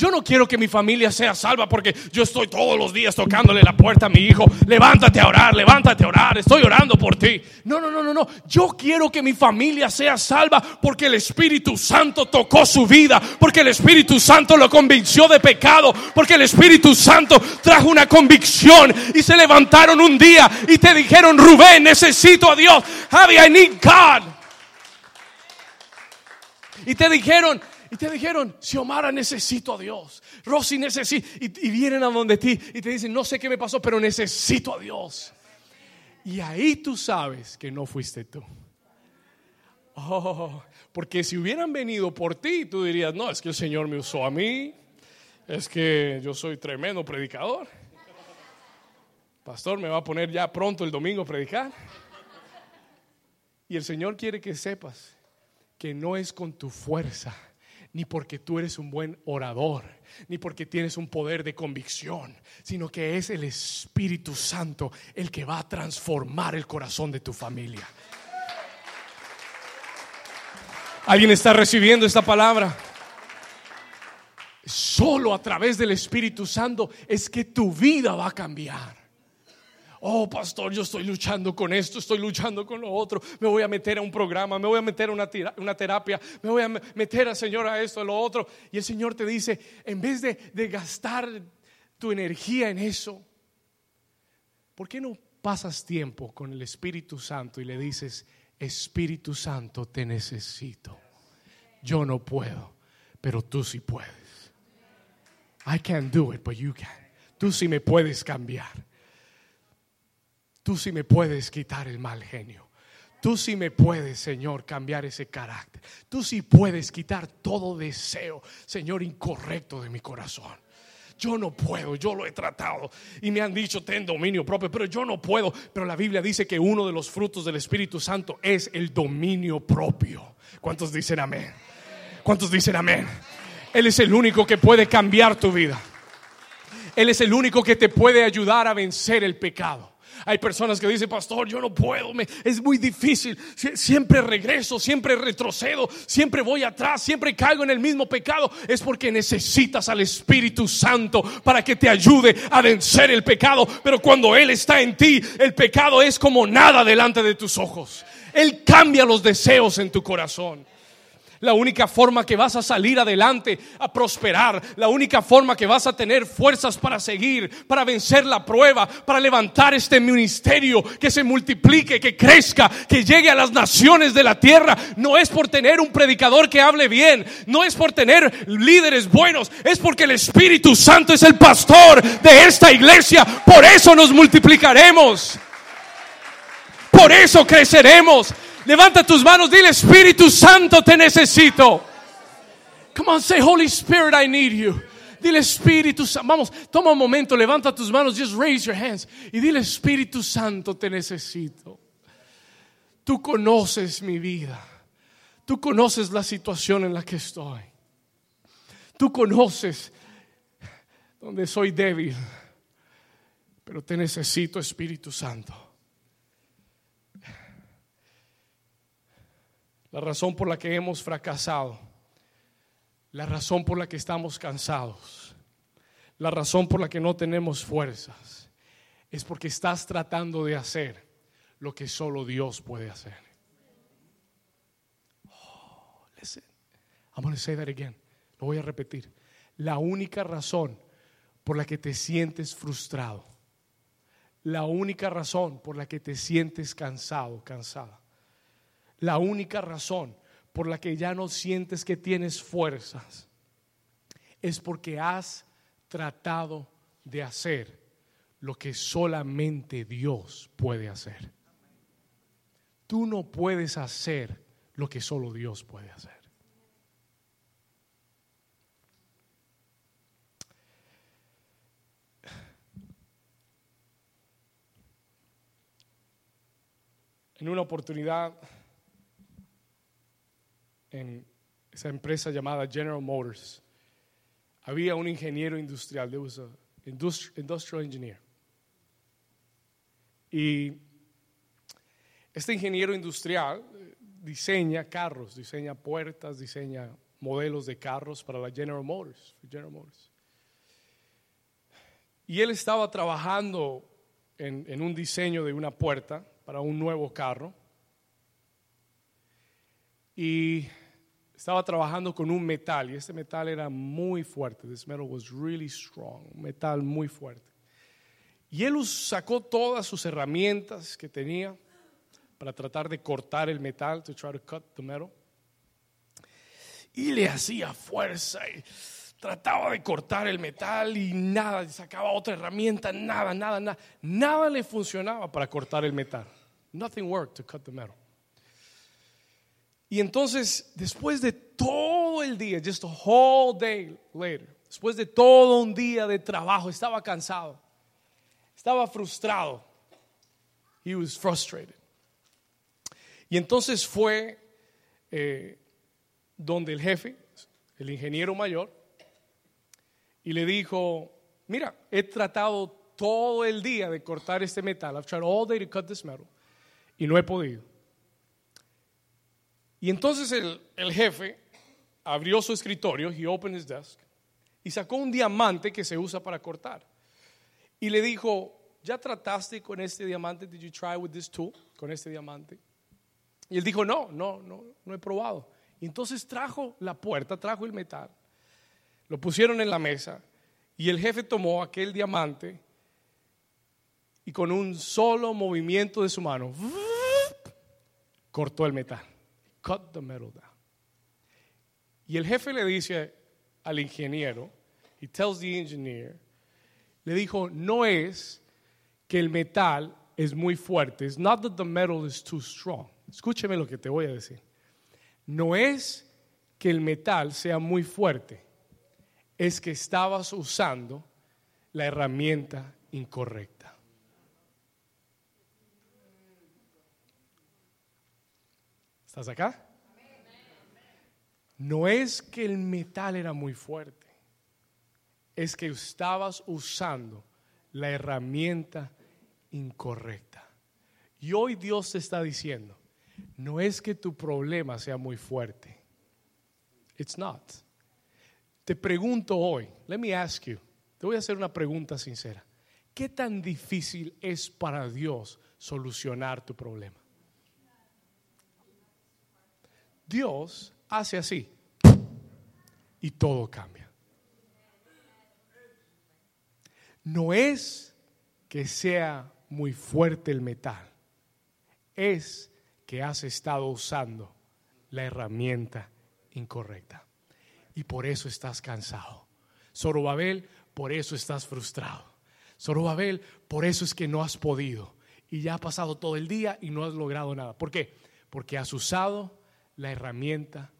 Yo no quiero que mi familia sea salva porque yo estoy todos los días tocándole la puerta a mi hijo. Levántate a orar, levántate a orar, estoy orando por ti. No, no, no, no, no. Yo quiero que mi familia sea salva porque el Espíritu Santo tocó su vida, porque el Espíritu Santo lo convenció de pecado, porque el Espíritu Santo trajo una convicción y se levantaron un día y te dijeron, Rubén, necesito a Dios. Javi, I need God. Y te dijeron, y te dijeron, Xiomara, necesito a Dios. Rosy, necesito. Y, vienen a donde ti y te dicen, no sé qué me pasó, pero necesito a Dios. Y ahí tú sabes que no fuiste tú. Oh, porque si hubieran venido por ti, tú dirías, no, es que el Señor me usó a mí. Es que yo soy tremendo predicador. Pastor, me va a poner ya pronto el domingo a predicar. Y el Señor quiere que sepas que no es con tu fuerza ni porque tú eres un buen orador, ni porque tienes un poder de convicción, sino que es el Espíritu Santo el que va a transformar el corazón de tu familia. ¿Alguien está recibiendo esta palabra? Solo a través del Espíritu Santo es que tu vida va a cambiar. Oh, pastor, yo estoy luchando con esto, estoy luchando con lo otro. Me voy a meter a un programa, me voy a meter a una, una terapia, me voy a meter a Señor a esto, a lo otro. Y el Señor te dice, en vez de, de gastar tu energía en eso, ¿por qué no pasas tiempo con el Espíritu Santo y le dices, Espíritu Santo, te necesito? Yo no puedo, pero tú sí puedes. I can't do it, but you can. Tú sí me puedes cambiar. Tú sí me puedes quitar el mal genio. Tú sí me puedes, Señor, cambiar ese carácter. Tú sí puedes quitar todo deseo, Señor, incorrecto de mi corazón. Yo no puedo, yo lo he tratado y me han dicho ten dominio propio, pero yo no puedo. Pero la Biblia dice que uno de los frutos del Espíritu Santo es el dominio propio. ¿Cuántos dicen amén? ¿Cuántos dicen amén? Él es el único que puede cambiar tu vida. Él es el único que te puede ayudar a vencer el pecado. Hay personas que dicen, pastor, yo no puedo, me, es muy difícil, siempre regreso, siempre retrocedo, siempre voy atrás, siempre caigo en el mismo pecado. Es porque necesitas al Espíritu Santo para que te ayude a vencer el pecado. Pero cuando Él está en ti, el pecado es como nada delante de tus ojos. Él cambia los deseos en tu corazón. La única forma que vas a salir adelante, a prosperar, la única forma que vas a tener fuerzas para seguir, para vencer la prueba, para levantar este ministerio, que se multiplique, que crezca, que llegue a las naciones de la tierra, no es por tener un predicador que hable bien, no es por tener líderes buenos, es porque el Espíritu Santo es el pastor de esta iglesia, por eso nos multiplicaremos. Por eso creceremos. Levanta tus manos, dile Espíritu Santo, te necesito. Come on, say Holy Spirit, I need you. Dile Espíritu Santo. Vamos, toma un momento, levanta tus manos, just raise your hands. Y dile Espíritu Santo, te necesito. Tú conoces mi vida. Tú conoces la situación en la que estoy. Tú conoces donde soy débil. Pero te necesito, Espíritu Santo. La razón por la que hemos fracasado, la razón por la que estamos cansados, la razón por la que no tenemos fuerzas, es porque estás tratando de hacer lo que solo Dios puede hacer. Oh, listen. I'm going to say that again. Lo voy a repetir. La única razón por la que te sientes frustrado, la única razón por la que te sientes cansado, cansada, la única razón por la que ya no sientes que tienes fuerzas es porque has tratado de hacer lo que solamente Dios puede hacer. Tú no puedes hacer lo que solo Dios puede hacer. En una oportunidad en esa empresa llamada General Motors, había un ingeniero industrial, there industrial engineer. Y este ingeniero industrial eh, diseña carros, diseña puertas, diseña modelos de carros para la General Motors, General Motors. Y él estaba trabajando en, en un diseño de una puerta para un nuevo carro. Y estaba trabajando con un metal y este metal era muy fuerte. This metal was really strong, un metal muy fuerte. Y él sacó todas sus herramientas que tenía para tratar de cortar el metal, to try to cut the metal. Y le hacía fuerza y trataba de cortar el metal y nada, sacaba otra herramienta, nada, nada, nada. Nada le funcionaba para cortar el metal. Nothing worked to cut the metal. Y entonces, después de todo el día, just a whole day later, después de todo un día de trabajo, estaba cansado, estaba frustrado. He was frustrated. Y entonces fue eh, donde el jefe, el ingeniero mayor, y le dijo, mira, he tratado todo el día de cortar este metal. I've tried all day to cut this metal. Y no he podido. Y entonces el, el jefe abrió su escritorio, he opened his desk, y sacó un diamante que se usa para cortar. Y le dijo, ¿ya trataste con este diamante? Did you try with this tool? Con este diamante. Y él dijo, no, no, no, no he probado. Y entonces trajo la puerta, trajo el metal, lo pusieron en la mesa y el jefe tomó aquel diamante y con un solo movimiento de su mano [laughs] cortó el metal cut the metal down. Y el jefe le dice al ingeniero, he tells the engineer, le dijo, no es que el metal es muy fuerte. It's not that the metal is too strong. Escúcheme lo que te voy a decir. No es que el metal sea muy fuerte, es que estabas usando la herramienta incorrecta. ¿Estás acá? No es que el metal era muy fuerte, es que estabas usando la herramienta incorrecta. Y hoy Dios te está diciendo, no es que tu problema sea muy fuerte. It's not. Te pregunto hoy, let me ask you, te voy a hacer una pregunta sincera. ¿Qué tan difícil es para Dios solucionar tu problema? Dios hace así y todo cambia. No es que sea muy fuerte el metal, es que has estado usando la herramienta incorrecta. Y por eso estás cansado. Zorobabel, por eso estás frustrado. Zorobabel, por eso es que no has podido. Y ya ha pasado todo el día y no has logrado nada. ¿Por qué? Porque has usado la herramienta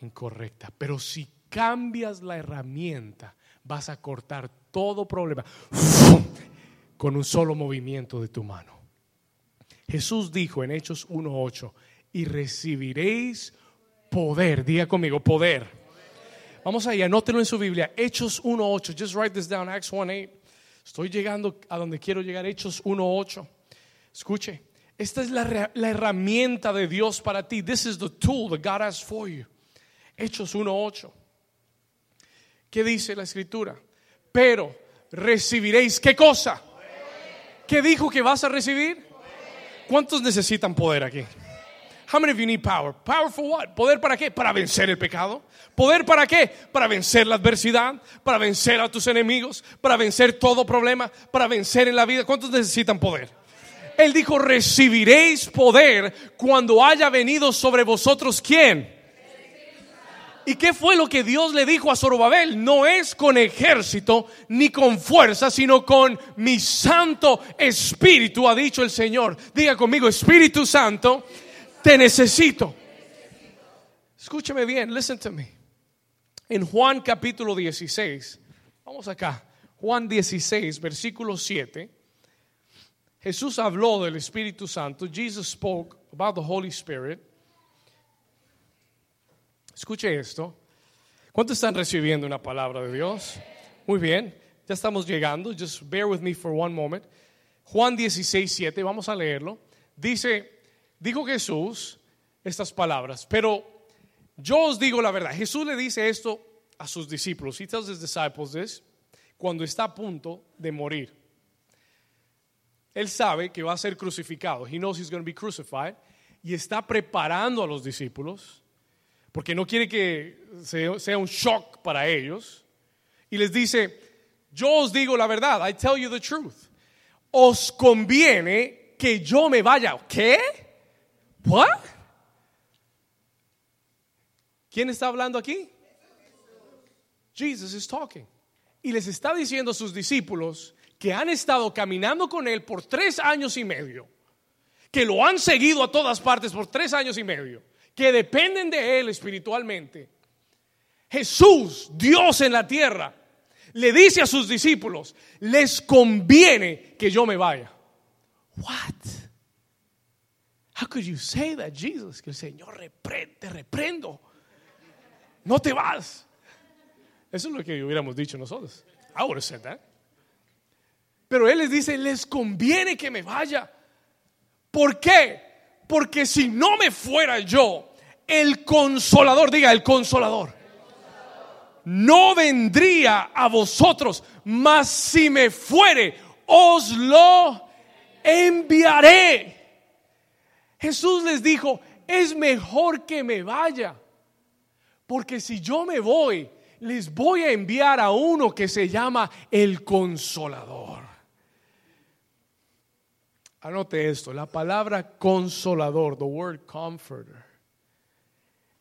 incorrecta. Pero si cambias la herramienta, vas a cortar todo problema [laughs] con un solo movimiento de tu mano. Jesús dijo en Hechos 1.8, y recibiréis poder. Diga conmigo, poder. Vamos allá, anótelo en su Biblia. Hechos 1.8. Just write this down, Acts 1.8. Estoy llegando a donde quiero llegar, Hechos 1.8. Escuche, esta es la, herramienta de Dios para ti. This is the tool that God has for you. Hechos 1.8. ¿Qué dice la escritura? Pero recibiréis, ¿qué cosa? ¿Qué dijo que vas a recibir? ¿Cuántos necesitan poder aquí? How many of you need power? Power for what? ¿Poder para qué? Para vencer el pecado. ¿Poder para qué? Para vencer la adversidad, para vencer a tus enemigos, para vencer todo problema, para vencer en la vida. ¿Cuántos necesitan poder? Él dijo, recibiréis poder cuando haya venido sobre vosotros quién? ¿Y qué fue lo que Dios le dijo a Zorobabel? No es con ejército ni con fuerza, sino con mi Santo Espíritu, ha dicho el Señor. Diga conmigo, Espíritu Santo, te necesito. Escúchame bien, listen to me. En Juan capítulo 16, vamos acá, Juan 16, versículo 7, Jesús habló del Espíritu Santo. Jesus spoke about the Holy Spirit. Escuche esto. ¿Cuántos están recibiendo una palabra de Dios? Muy bien, ya estamos llegando. Just bear with me for one moment. Juan 16, 7, vamos a leerlo. Dice, dijo Jesús estas palabras, pero yo os digo la verdad. Jesús le dice esto a sus discípulos. He tells his disciples this cuando está a punto de morir. Él sabe que va a ser crucificado. He knows he's going to be crucified. Y está preparando a los discípulos porque no quiere que sea un shock para ellos. Y les dice, yo os digo la verdad, I tell you the truth. Os conviene que yo me vaya. ¿Qué? What? ¿Quién está hablando aquí? Jesus is talking. Y les está diciendo a sus discípulos que han estado caminando con él por tres años y medio, que lo han seguido a todas partes por tres años y medio, que dependen de él espiritualmente. Jesús, Dios en la tierra, le dice a sus discípulos, les conviene que yo me vaya. What? How could you say that, Jesus? Que el Señor reprende, reprendo. No te vas. Eso es lo que hubiéramos dicho nosotros. I would have said that. Pero Él les dice, les conviene que me vaya. ¿Por qué? Porque si no me fuera yo, el consolador, diga el consolador, no vendría a vosotros, mas si me fuere, os lo enviaré. Jesús les dijo, es mejor que me vaya, porque si yo me voy, les voy a enviar a uno que se llama el consolador. Anote esto, la palabra consolador, the word comforter,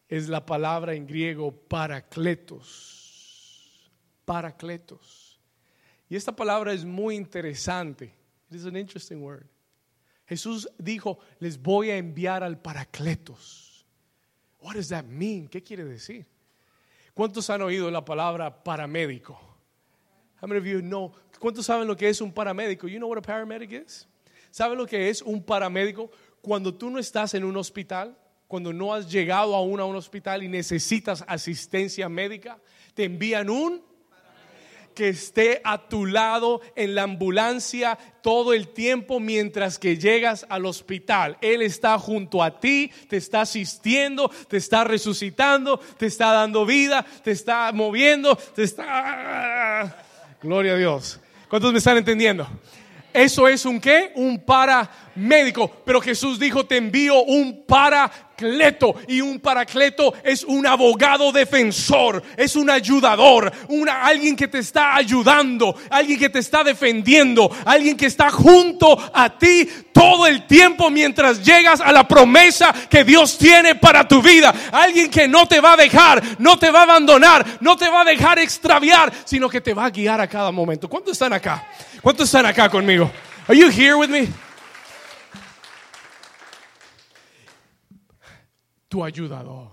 es la palabra en griego paracletos. Paracletos. Y esta palabra es muy interesante. It is an interesting word. Jesús dijo, les voy a enviar al paracletos. What does that mean? ¿Qué quiere decir? ¿Cuántos han oído la palabra paramédico? How many of you know? ¿Cuántos saben lo que es un paramédico? You know what a paramedic is? ¿Sabe lo que es un paramédico? Cuando tú no estás en un hospital, cuando no has llegado aún a un hospital y necesitas asistencia médica, te envían un que esté a tu lado en la ambulancia todo el tiempo mientras que llegas al hospital. Él está junto a ti, te está asistiendo, te está resucitando, te está dando vida, te está moviendo, te está... Gloria a Dios. ¿Cuántos me están entendiendo? Eso es un qué? Un paramédico. Pero Jesús dijo, te envío un paracleto. Y un paracleto es un abogado defensor, es un ayudador, una, alguien que te está ayudando, alguien que te está defendiendo, alguien que está junto a ti todo el tiempo mientras llegas a la promesa que Dios tiene para tu vida. Alguien que no te va a dejar, no te va a abandonar, no te va a dejar extraviar, sino que te va a guiar a cada momento. ¿Cuántos están acá? ¿Cuántos están acá conmigo? Are you here with me? Tu ayudador,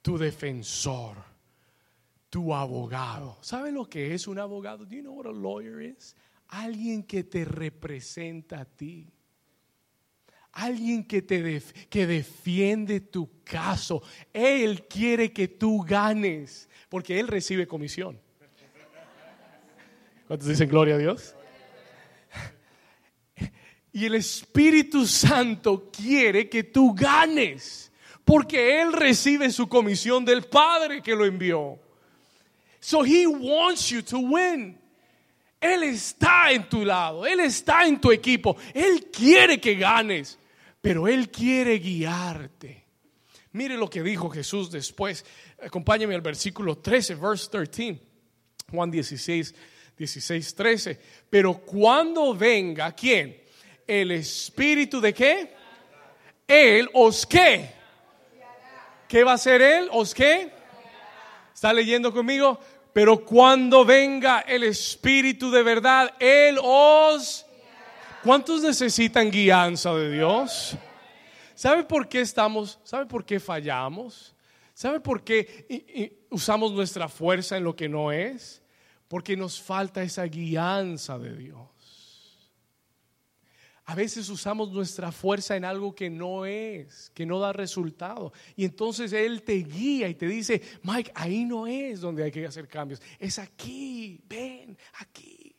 tu defensor, tu abogado. ¿Sabe lo que es un abogado? Do you know what a lawyer is? Alguien que te representa a ti. Alguien que te que defiende tu caso. Él quiere que tú ganes, porque él recibe comisión. ¿Cuántos dicen gloria a Dios? Y el Espíritu Santo quiere que tú ganes, porque Él recibe su comisión del Padre que lo envió. So He wants you to win. Él está en tu lado, Él está en tu equipo, Él quiere que ganes, pero Él quiere guiarte. Mire lo que dijo Jesús después. Acompáñame al versículo 13, verse 13. Juan 16, 16, 13. Pero cuando venga, ¿quién? El Espíritu de qué? Él os qué. ¿Qué va a hacer Él? ¿Os qué? ¿Está leyendo conmigo? Pero cuando venga el Espíritu de verdad, Él os... ¿Cuántos necesitan guianza de Dios? ¿Sabe por qué estamos? ¿Sabe por qué fallamos? ¿Sabe por qué usamos nuestra fuerza en lo que no es? porque nos falta esa guianza de Dios. A veces usamos nuestra fuerza en algo que no es, que no da resultado. Y entonces Él te guía y te dice, Mike, ahí no es donde hay que hacer cambios. Es aquí, ven, aquí.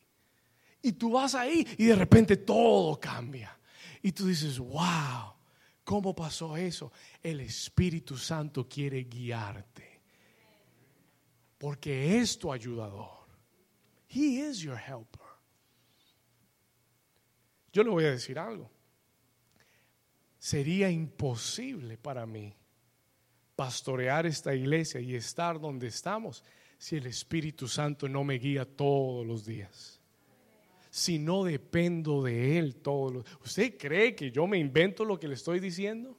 Y tú vas ahí y de repente todo cambia. Y tú dices, wow, ¿cómo pasó eso? El Espíritu Santo quiere guiarte. Porque es tu ayudador. He is your helper. Yo le voy a decir algo. Sería imposible para mí pastorear esta iglesia y estar donde estamos si el Espíritu Santo no me guía todos los días. Si no dependo de Él todos los ¿Usted cree que yo me invento lo que le estoy diciendo?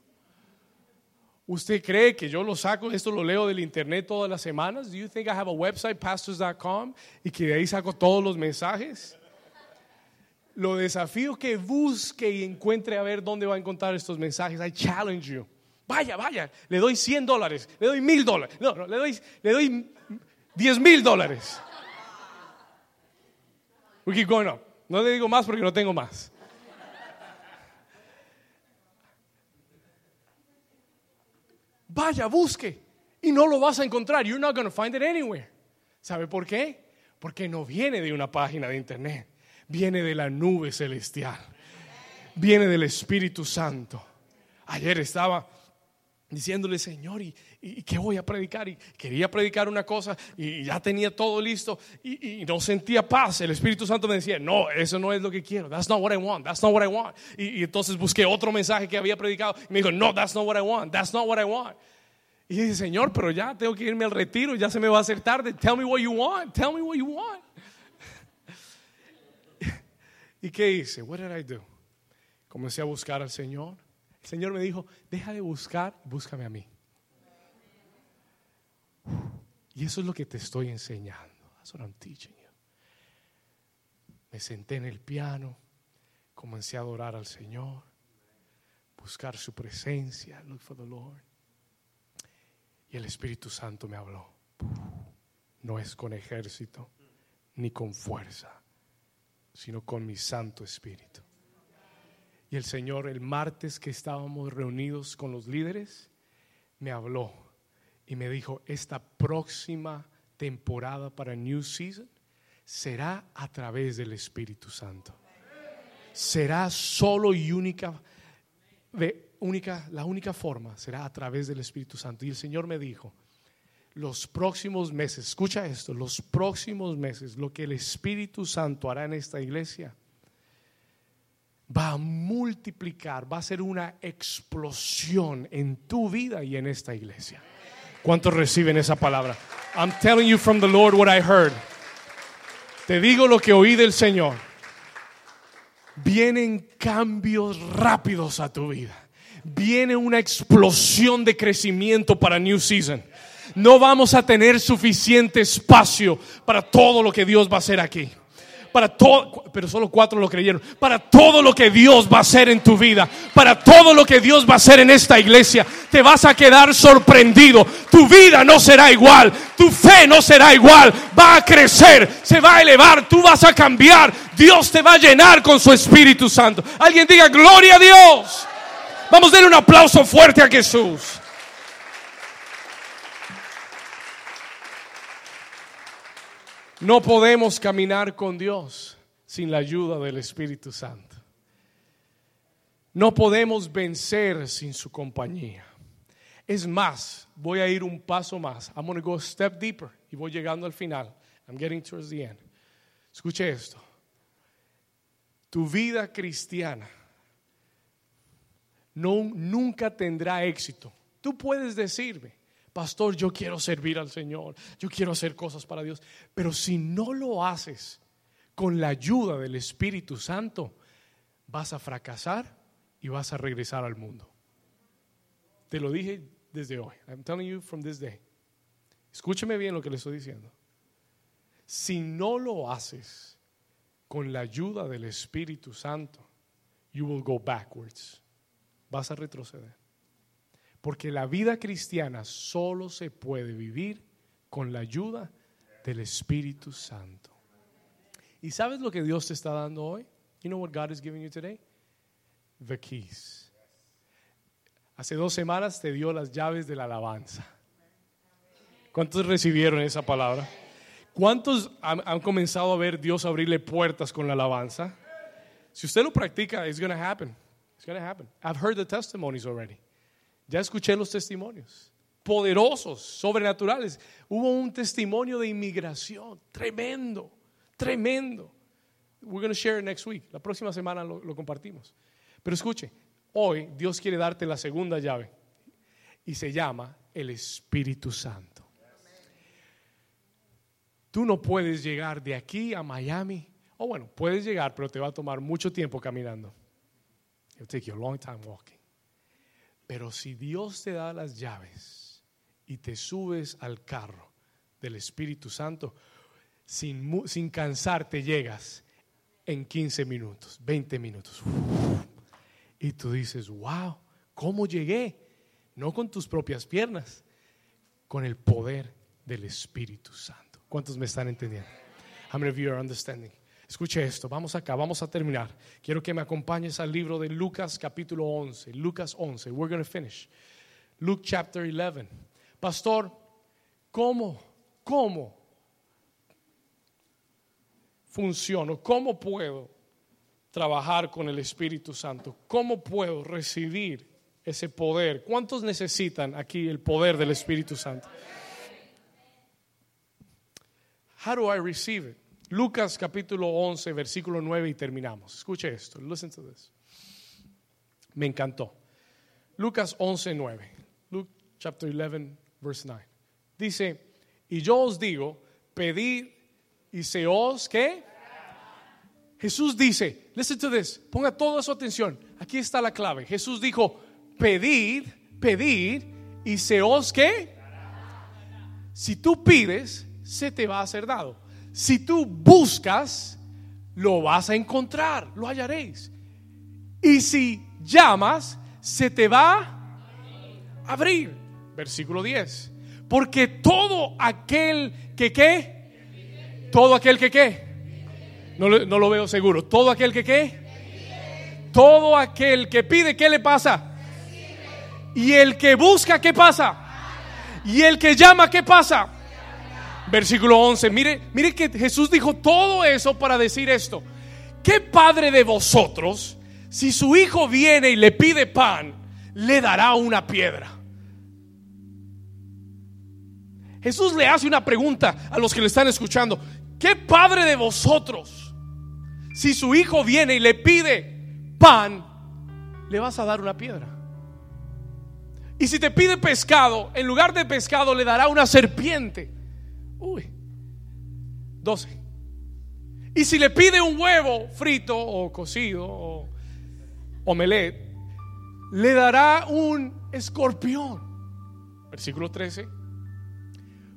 ¿Usted cree que yo lo saco, esto lo leo del internet todas las semanas? Do you think I have a website, pastors.com, y que de ahí saco todos los mensajes? Lo desafío que busque y encuentre a ver dónde va a encontrar estos mensajes. I challenge you. Vaya, vaya, le doy 100 dólares, le doy mil dólares. No, no, le doy, le doy 10 mil dólares. We keep going up. No le digo más porque no tengo más. Vaya, busque y no lo vas a encontrar. You're not going to find it anywhere. ¿Sabe por qué? Porque no viene de una página de internet, viene de la nube celestial, viene del Espíritu Santo. Ayer estaba diciéndole, Señor, ¿y, qué voy a predicar? Y quería predicar una cosa y ya tenía todo listo y, no sentía paz. El Espíritu Santo me decía, no, eso no es lo que quiero. That's not what I want. That's not what I want. Y, entonces busqué otro mensaje que había predicado y me dijo, no, that's not what I want. That's not what I want. Y dije, Señor, pero ya tengo que irme al retiro, ya se me va a hacer tarde. Tell me what you want. Tell me what you want. ¿Y qué hice? What did I do? Comencé a buscar al Señor el Señor me dijo, deja de buscar, búscame a mí. Y eso es lo que te estoy enseñando. That's what I'm teaching you. Me senté en el piano, comencé a adorar al Señor, buscar su presencia, look for the Lord. Y el Espíritu Santo me habló. No es con ejército ni con fuerza, sino con mi Santo Espíritu. Y el Señor, el martes que estábamos reunidos con los líderes, me habló y me dijo, esta próxima temporada para New Season será a través del Espíritu Santo. Será solo y única, única, la única forma será a través del Espíritu Santo. Y el Señor me dijo, los próximos meses, escucha esto, los próximos meses, lo que el Espíritu Santo hará en esta iglesia va a multiplicar, va a ser una explosión en tu vida y en esta iglesia. ¿Cuántos reciben esa palabra? I'm telling you from the Lord what I heard. Te digo lo que oí del Señor. Vienen cambios rápidos a tu vida. Viene una explosión de crecimiento para New Season. No vamos a tener suficiente espacio para todo lo que Dios va a hacer aquí para todo, pero solo cuatro lo creyeron, para todo lo que Dios va a hacer en tu vida, para todo lo que Dios va a hacer en esta iglesia, te vas a quedar sorprendido. Tu vida no será igual, tu fe no será igual, va a crecer, se va a elevar, tú vas a cambiar, Dios te va a llenar con su Espíritu Santo. Alguien diga, gloria a Dios. Vamos a darle un aplauso fuerte a Jesús. No podemos caminar con Dios sin la ayuda del Espíritu Santo. No podemos vencer sin su compañía. Es más, voy a ir un paso más. I'm going to go a step deeper y voy llegando al final. I'm getting towards the end. Escuche esto. Tu vida cristiana no, nunca tendrá éxito. Tú puedes decirme, pastor, yo quiero servir al Señor, yo quiero hacer cosas para Dios, pero si no lo haces con la ayuda del Espíritu Santo, vas a fracasar y vas a regresar al mundo. Te lo dije desde hoy. I'm telling you from this day. Escúcheme bien lo que le estoy diciendo. Si no lo haces con la ayuda del Espíritu Santo, you will go backwards. Vas a retroceder. Porque la vida cristiana solo se puede vivir con la ayuda del Espíritu Santo. ¿Y sabes lo que Dios te está dando hoy? You know what God is giving you today? The keys. Hace dos semanas te dio las llaves de la alabanza. ¿Cuántos recibieron esa palabra? ¿Cuántos han, comenzado a ver Dios abrirle puertas con la alabanza? Si usted lo practica, it's going to happen. It's going to happen. I've heard the testimonies already. Ya escuché los testimonios poderosos, sobrenaturales. Hubo un testimonio de inmigración tremendo, tremendo. We're going to share it next week. La próxima semana lo, compartimos. Pero escuche, hoy Dios quiere darte la segunda llave y se llama el Espíritu Santo. Tú no puedes llegar de aquí a Miami. O bueno, puedes llegar, pero te va a tomar mucho tiempo caminando. It'll take you a long time walking. Pero si Dios te da las llaves y te subes al carro del Espíritu Santo, sin, sin cansarte llegas en 15 minutos, 20 minutos. Y tú dices, wow, ¿cómo llegué? No con tus propias piernas, con el poder del Espíritu Santo. ¿Cuántos me están entendiendo? How many of you are understanding? Escuche esto, vamos acá, vamos a terminar. Quiero que me acompañes al libro de Lucas capítulo 11, Lucas 11. We're going to finish. Luke chapter 11. Pastor, ¿cómo, cómo funciono? ¿Cómo puedo trabajar con el Espíritu Santo? ¿Cómo puedo recibir ese poder? ¿Cuántos necesitan aquí el poder del Espíritu Santo? How do I receive it? Lucas capítulo 11, versículo 9 y terminamos. Escuche esto. Listen to this. Me encantó. Lucas 11, 9. Luke chapter 11, verse 9. Dice, y yo os digo, pedid y se os, ¿qué? Jesús dice, listen to this, ponga toda su atención. Aquí está la clave. Jesús dijo, pedid, pedid y se os, ¿qué? Si tú pides, se te va a ser dado. Si tú buscas, lo vas a encontrar, lo hallaréis. Y si llamas, se te va a abrir. Versículo 10. Porque todo aquel que qué, todo aquel que qué, no, lo veo seguro, todo aquel que qué, todo aquel que pide, ¿qué le pasa? Y el que busca, ¿qué pasa? Y el que llama, ¿qué pasa? Versículo 11. Mire, mire que Jesús dijo todo eso para decir esto. ¿Qué padre de vosotros, si su hijo viene y le pide pan, le dará una piedra? Jesús le hace una pregunta a los que le están escuchando. ¿Qué padre de vosotros, si su hijo viene y le pide pan, le vas a dar una piedra? Y si te pide pescado, en lugar de pescado le dará una serpiente. Uy, 12. Y si le pide un huevo frito o cocido o omelet, le dará un escorpión. Versículo 13.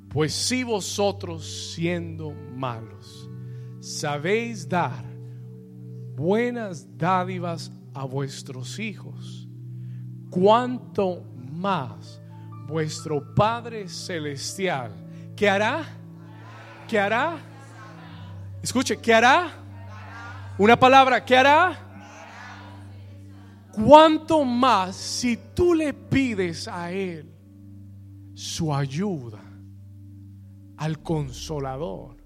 Pues si vosotros siendo malos sabéis dar buenas dádivas a vuestros hijos, cuánto más vuestro Padre Celestial, ¿qué hará? ¿Qué hará? Escuche, ¿qué hará? Una palabra, ¿qué hará? Cuánto más si tú le pides a Él su ayuda al consolador,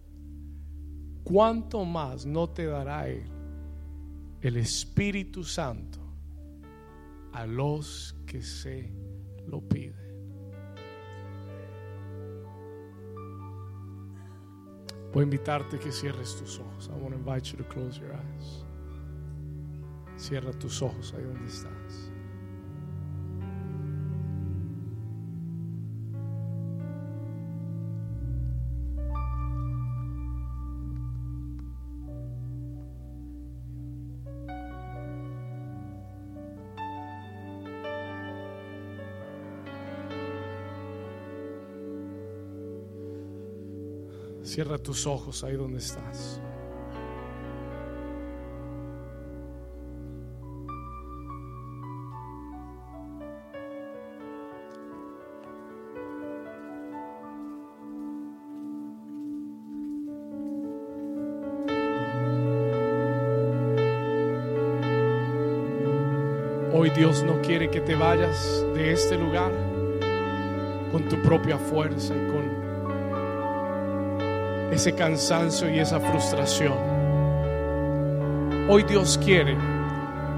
cuánto más no te dará Él el Espíritu Santo a los que se lo piden. Voy a invitarte que cierres tus ojos. I want to invite you to close your eyes. Cierra tus ojos ahí donde estás. Cierra tus ojos ahí donde estás. Hoy Dios no quiere que te vayas de este lugar con tu propia fuerza y con ese cansancio y esa frustración. Hoy Dios quiere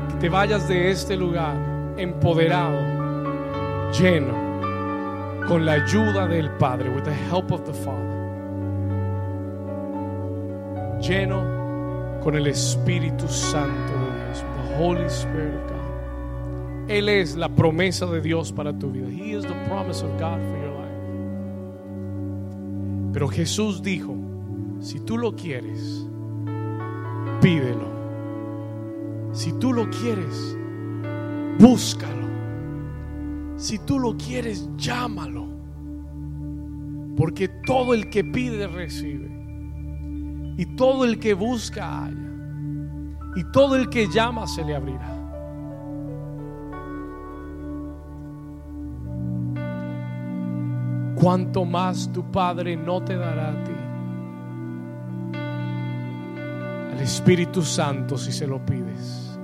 que te vayas de este lugar empoderado, lleno, con la ayuda del Padre, with the help of the Father. Lleno con el Espíritu Santo de Dios, the Holy Spirit of God. Él es la promesa de Dios para tu vida. He is the promise of God for life. Pero Jesús dijo, si tú lo quieres, pídelo. Si tú lo quieres, búscalo. Si tú lo quieres, llámalo. Porque todo el que pide recibe. Y todo el que busca halla. Y todo el que llama se le abrirá. Cuanto más tu Padre no te dará a ti. Al Espíritu Santo si se lo pides.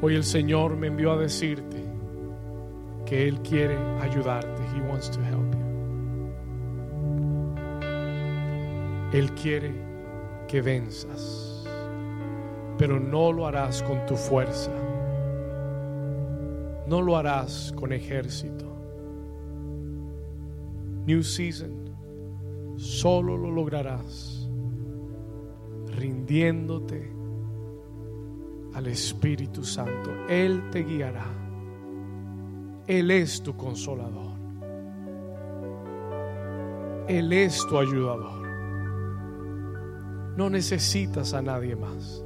Hoy el Señor me envió a decirte que Él quiere ayudarte. He wants to help you. Él quiere que venzas, pero no lo harás con tu fuerza. No lo harás con ejército. New season, solo lo lograrás rindiéndote al Espíritu Santo. Él te guiará. Él es tu consolador. Él es tu ayudador. No necesitas a nadie más.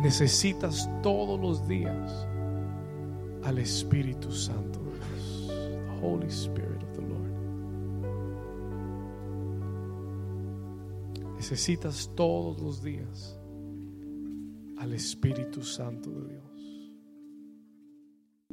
Necesitas todos los días al Espíritu Santo de Dios, the Holy Spirit of the Lord. Necesitas todos los días al Espíritu Santo de Dios.